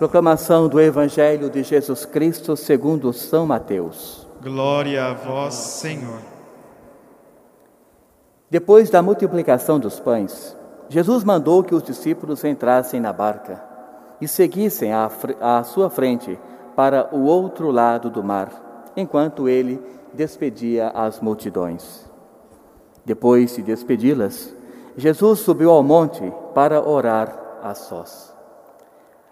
Proclamação do Evangelho de Jesus Cristo segundo São Mateus. Glória a vós, Senhor. Depois da multiplicação dos pães, Jesus mandou que os discípulos entrassem na barca e seguissem à, sua frente para o outro lado do mar, enquanto ele despedia as multidões. Depois de despedi-las, Jesus subiu ao monte para orar a sós.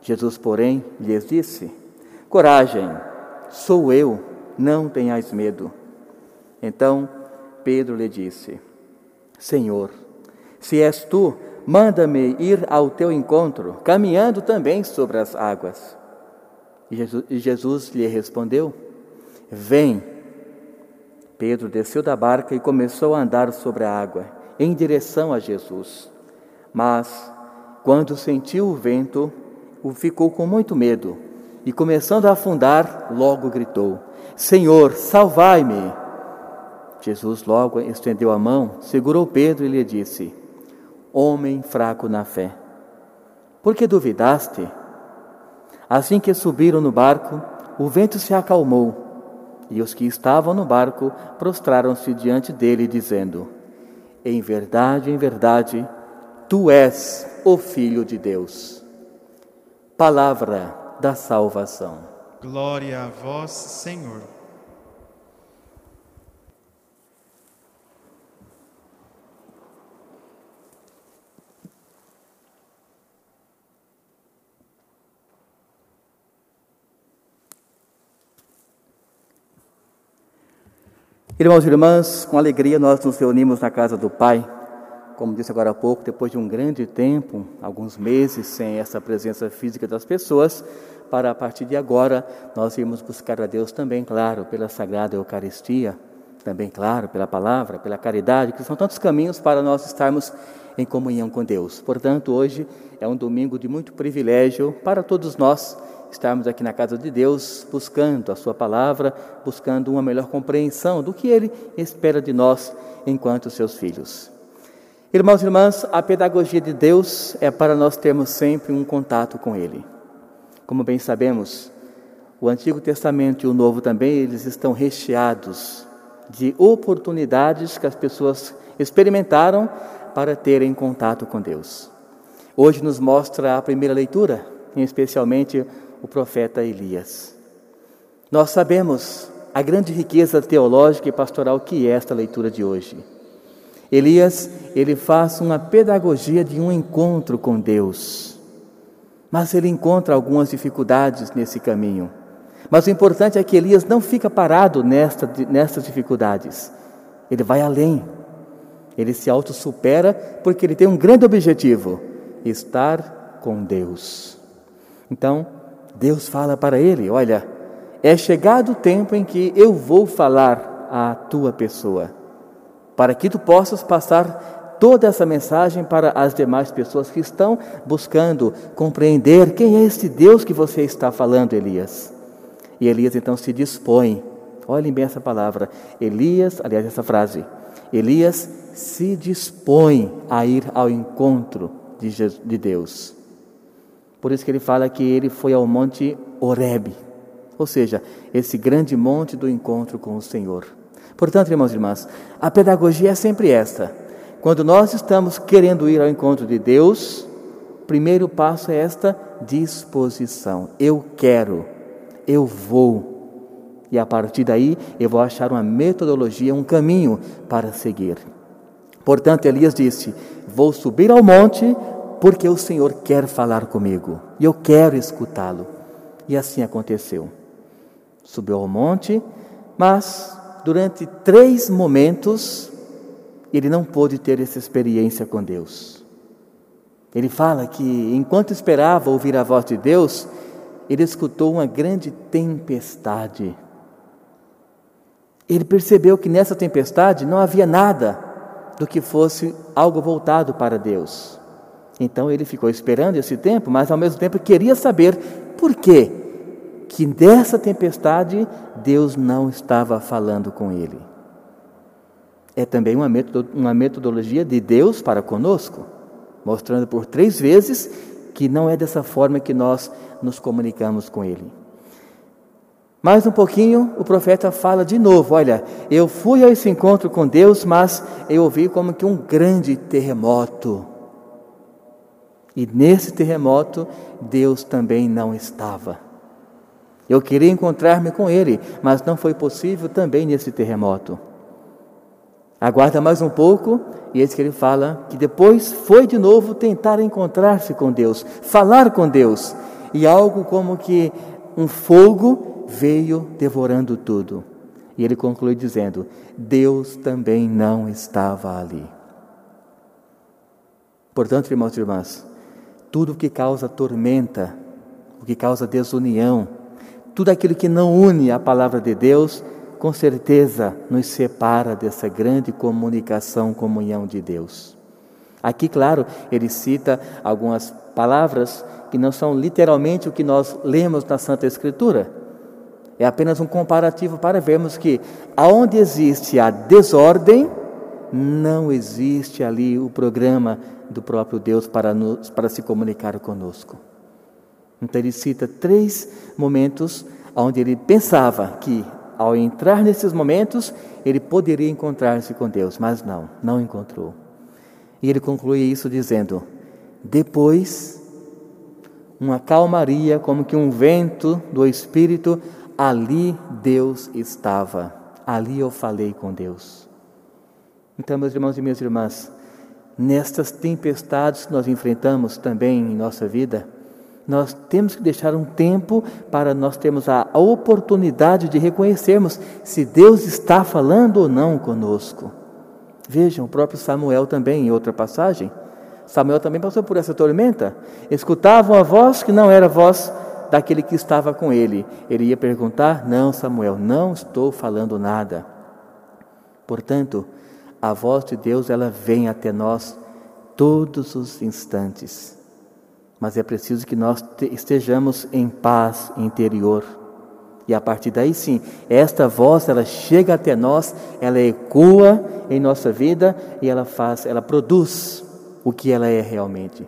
Jesus, porém, lhes disse: Coragem, sou eu, não tenhais medo. Então Pedro lhe disse: Senhor, se és tu, manda-me ir ao teu encontro, caminhando também sobre as águas. E Jesus, Jesus lhe respondeu: Vem. Pedro desceu da barca e começou a andar sobre a água, em direção a Jesus. Mas, quando sentiu o vento, ficou com muito medo e, começando a afundar, logo gritou: Senhor, salvai-me! Jesus logo estendeu a mão, segurou Pedro e lhe disse: Homem fraco na fé, por que duvidaste? Assim que subiram no barco, o vento se acalmou e os que estavam no barco prostraram-se diante dele, dizendo: Em verdade, em verdade, tu és o Filho de Deus. Palavra da salvação. Glória a vós, Senhor. Irmãos e irmãs, com alegria nós nos reunimos na casa do Pai como disse agora há pouco, depois de um grande tempo, alguns meses sem essa presença física das pessoas, para a partir de agora nós irmos buscar a Deus também, claro, pela Sagrada Eucaristia, também, claro, pela palavra, pela caridade, que são tantos caminhos para nós estarmos em comunhão com Deus. Portanto, hoje é um domingo de muito privilégio para todos nós estarmos aqui na casa de Deus, buscando a Sua palavra, buscando uma melhor compreensão do que Ele espera de nós enquanto seus filhos. Irmãos e irmãs, a pedagogia de Deus é para nós termos sempre um contato com Ele. Como bem sabemos, o Antigo Testamento e o Novo também, eles estão recheados de oportunidades que as pessoas experimentaram para terem contato com Deus. Hoje nos mostra a primeira leitura, especialmente o profeta Elias. Nós sabemos a grande riqueza teológica e pastoral que é esta leitura de hoje. Elias, ele faz uma pedagogia de um encontro com Deus. Mas ele encontra algumas dificuldades nesse caminho. Mas o importante é que Elias não fica parado nesta, nessas dificuldades. Ele vai além. Ele se autossupera porque ele tem um grande objetivo: estar com Deus. Então, Deus fala para ele: Olha, é chegado o tempo em que eu vou falar à tua pessoa para que tu possas passar toda essa mensagem para as demais pessoas que estão buscando compreender quem é esse Deus que você está falando, Elias. E Elias então se dispõe, olhem bem essa palavra, Elias, aliás, essa frase, Elias se dispõe a ir ao encontro de, Jesus, de Deus. Por isso que ele fala que ele foi ao monte Horebe, ou seja, esse grande monte do encontro com o Senhor. Portanto, irmãos e irmãs, a pedagogia é sempre esta. Quando nós estamos querendo ir ao encontro de Deus, o primeiro passo é esta disposição. Eu quero, eu vou. E a partir daí eu vou achar uma metodologia, um caminho para seguir. Portanto, Elias disse: Vou subir ao monte porque o Senhor quer falar comigo e eu quero escutá-lo. E assim aconteceu. Subiu ao monte, mas durante três momentos, ele não pôde ter essa experiência com Deus. Ele fala que enquanto esperava ouvir a voz de Deus, ele escutou uma grande tempestade. Ele percebeu que nessa tempestade não havia nada do que fosse algo voltado para Deus. Então ele ficou esperando esse tempo, mas ao mesmo tempo queria saber por quê que dessa tempestade Deus não estava falando com ele. É também uma, uma metodologia de Deus para conosco, mostrando por três vezes que não é dessa forma que nós nos comunicamos com Ele. Mais um pouquinho, o profeta fala de novo: Olha, eu fui a esse encontro com Deus, mas eu ouvi como que um grande terremoto. E nesse terremoto, Deus também não estava. Eu queria encontrar-me com Ele, mas não foi possível também nesse terremoto. Aguarda mais um pouco, e eis que ele fala que depois foi de novo tentar encontrar-se com Deus, falar com Deus, e algo como que um fogo veio devorando tudo. E ele conclui dizendo: Deus também não estava ali. Portanto, irmãos e irmãs, tudo o que causa tormenta, o que causa desunião, tudo aquilo que não une a palavra de Deus, com certeza nos separa dessa grande comunicação, comunhão de Deus. Aqui, claro, ele cita algumas palavras que não são literalmente o que nós lemos na Santa Escritura. É apenas um comparativo para vermos que aonde existe a desordem, não existe ali o programa do próprio Deus para, nos, para se comunicar conosco. Então ele cita três momentos onde ele pensava que ao entrar nesses momentos, ele poderia encontrar-se com Deus, mas não, não encontrou. E ele conclui isso dizendo: depois, uma calmaria, como que um vento do Espírito, ali Deus estava, ali eu falei com Deus. Então, meus irmãos e minhas irmãs, nestas tempestades que nós enfrentamos também em nossa vida, nós temos que deixar um tempo para nós termos a oportunidade de reconhecermos se Deus está falando ou não conosco. Vejam, o próprio Samuel também, em outra passagem, Samuel também passou por essa tormenta. Escutavam a voz que não era a voz daquele que estava com ele. Ele ia perguntar: Não, Samuel, não estou falando nada. Portanto, a voz de Deus ela vem até nós todos os instantes mas é preciso que nós estejamos em paz interior. E a partir daí sim, esta voz ela chega até nós, ela ecoa em nossa vida e ela faz, ela produz o que ela é realmente.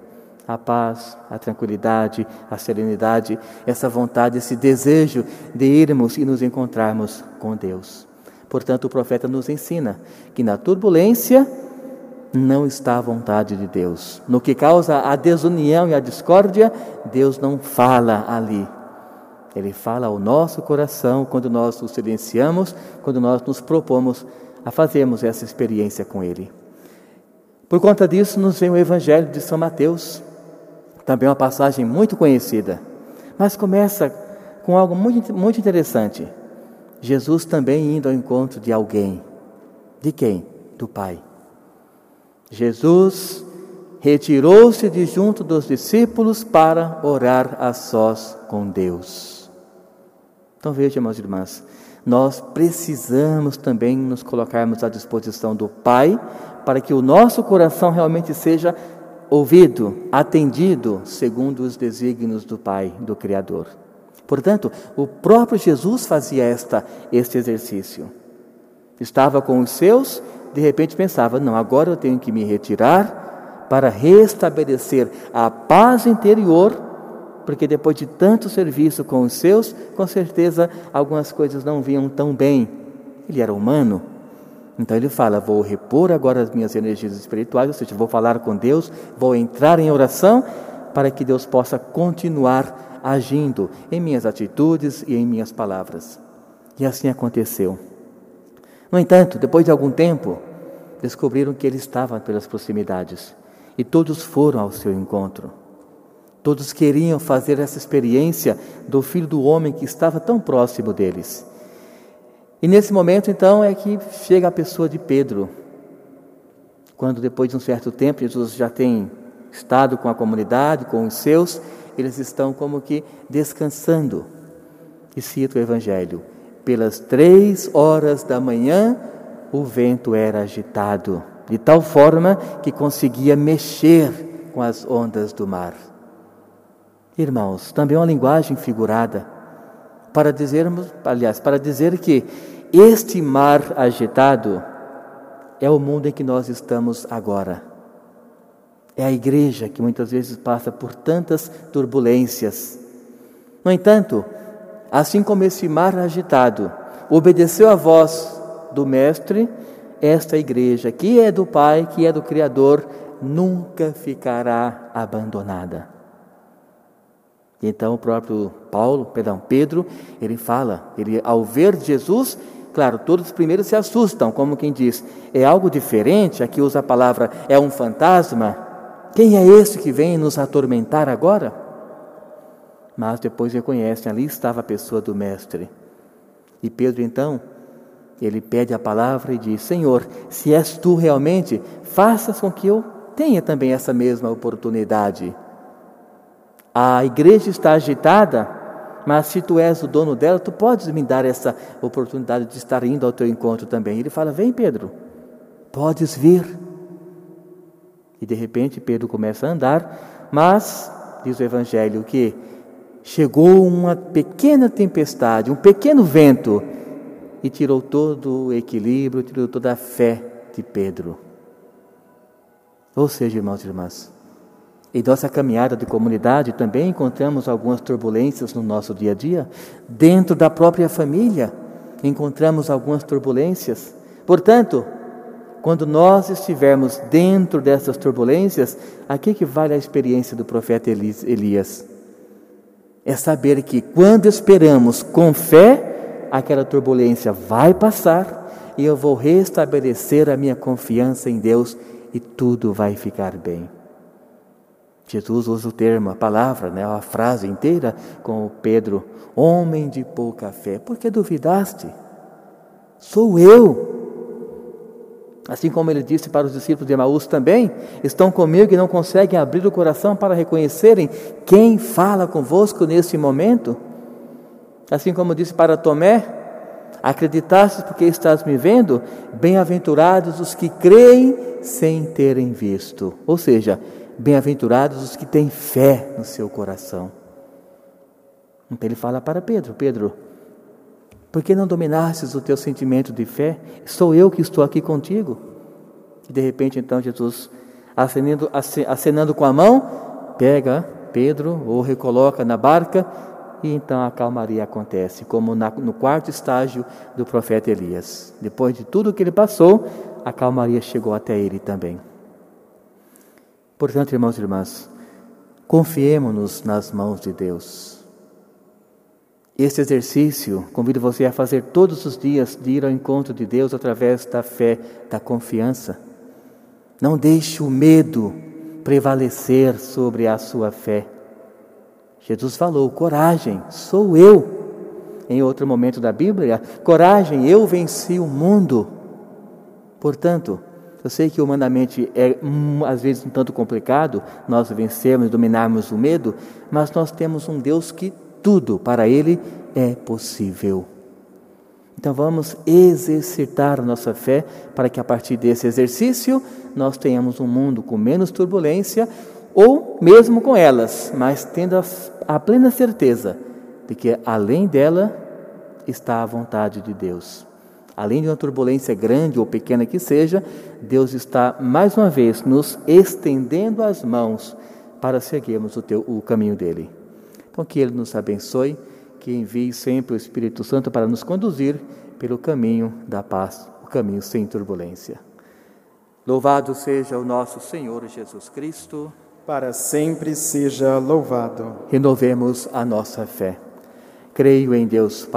A paz, a tranquilidade, a serenidade, essa vontade, esse desejo de irmos e nos encontrarmos com Deus. Portanto, o profeta nos ensina que na turbulência não está à vontade de Deus. No que causa a desunião e a discórdia, Deus não fala ali. Ele fala ao nosso coração quando nós o silenciamos, quando nós nos propomos a fazermos essa experiência com Ele. Por conta disso, nos vem o Evangelho de São Mateus, também uma passagem muito conhecida, mas começa com algo muito, muito interessante. Jesus também indo ao encontro de alguém. De quem? Do Pai. Jesus retirou-se de junto dos discípulos para orar a sós com Deus. Então veja, meus irmãos, nós precisamos também nos colocarmos à disposição do Pai para que o nosso coração realmente seja ouvido, atendido segundo os desígnios do Pai, do Criador. Portanto, o próprio Jesus fazia esta, este exercício. Estava com os seus de repente pensava: não, agora eu tenho que me retirar para restabelecer a paz interior, porque depois de tanto serviço com os seus, com certeza algumas coisas não vinham tão bem. Ele era humano. Então ele fala: vou repor agora as minhas energias espirituais, ou seja, vou falar com Deus, vou entrar em oração para que Deus possa continuar agindo em minhas atitudes e em minhas palavras. E assim aconteceu. No entanto, depois de algum tempo, descobriram que ele estava pelas proximidades e todos foram ao seu encontro. Todos queriam fazer essa experiência do Filho do Homem que estava tão próximo deles. E nesse momento, então, é que chega a pessoa de Pedro. Quando, depois de um certo tempo, Jesus já tem estado com a comunidade, com os seus, eles estão como que descansando. E cita o Evangelho: pelas três horas da manhã, o vento era agitado, de tal forma que conseguia mexer com as ondas do mar. Irmãos, também uma linguagem figurada para dizermos, aliás, para dizer que este mar agitado é o mundo em que nós estamos agora. É a igreja que muitas vezes passa por tantas turbulências. No entanto, assim como esse mar agitado obedeceu à voz do Mestre, esta igreja, que é do Pai, que é do Criador, nunca ficará abandonada. Então o próprio Paulo, perdão, Pedro, ele fala, ele ao ver Jesus, claro, todos primeiros se assustam, como quem diz, é algo diferente, aqui usa a palavra é um fantasma. Quem é esse que vem nos atormentar agora? Mas depois reconhecem, ali estava a pessoa do mestre. E Pedro então, ele pede a palavra e diz: Senhor, se és tu realmente, faças com que eu tenha também essa mesma oportunidade. A igreja está agitada, mas se tu és o dono dela, tu podes me dar essa oportunidade de estar indo ao teu encontro também. Ele fala: Vem, Pedro, podes vir. E de repente Pedro começa a andar, mas, diz o Evangelho, que chegou uma pequena tempestade, um pequeno vento, e tirou todo o equilíbrio, tirou toda a fé de Pedro. Ou seja, irmãos e irmãs, em nossa caminhada de comunidade também encontramos algumas turbulências no nosso dia a dia. Dentro da própria família encontramos algumas turbulências. Portanto, quando nós estivermos dentro dessas turbulências, aqui que vale a experiência do profeta Elias. É saber que quando esperamos com fé, aquela turbulência vai passar e eu vou restabelecer a minha confiança em Deus e tudo vai ficar bem. Jesus usa o termo, a palavra, né, a frase inteira com o Pedro, homem de pouca fé, por que duvidaste? Sou eu. Assim como ele disse para os discípulos de Emaús também, estão comigo e não conseguem abrir o coração para reconhecerem quem fala convosco nesse momento. Assim como disse para Tomé, acreditastes porque estás me vendo? Bem-aventurados os que creem sem terem visto. Ou seja, Bem-aventurados os que têm fé no seu coração. Então ele fala para Pedro: Pedro, por que não dominastes o teu sentimento de fé? Sou eu que estou aqui contigo. E de repente, então, Jesus, acenando, acenando com a mão, pega Pedro ou recoloca na barca, e então a calmaria acontece, como na, no quarto estágio do profeta Elias. Depois de tudo que ele passou, a calmaria chegou até ele também. Portanto, irmãos e irmãs, confiemos-nos nas mãos de Deus. Este exercício convido você a fazer todos os dias, de ir ao encontro de Deus através da fé, da confiança. Não deixe o medo prevalecer sobre a sua fé. Jesus falou: coragem, sou eu. Em outro momento da Bíblia, coragem, eu venci o mundo. Portanto, eu sei que humanamente é hum, às vezes um tanto complicado nós vencermos, dominarmos o medo, mas nós temos um Deus que tudo para Ele é possível. Então vamos exercitar a nossa fé para que a partir desse exercício nós tenhamos um mundo com menos turbulência ou mesmo com elas, mas tendo a, a plena certeza de que além dela está a vontade de Deus. Além de uma turbulência grande ou pequena que seja, Deus está mais uma vez nos estendendo as mãos para seguirmos o, teu, o caminho dele. Então, que Ele nos abençoe, que envie sempre o Espírito Santo para nos conduzir pelo caminho da paz, o caminho sem turbulência. Louvado seja o nosso Senhor Jesus Cristo. Para sempre seja louvado. Renovemos a nossa fé. Creio em Deus.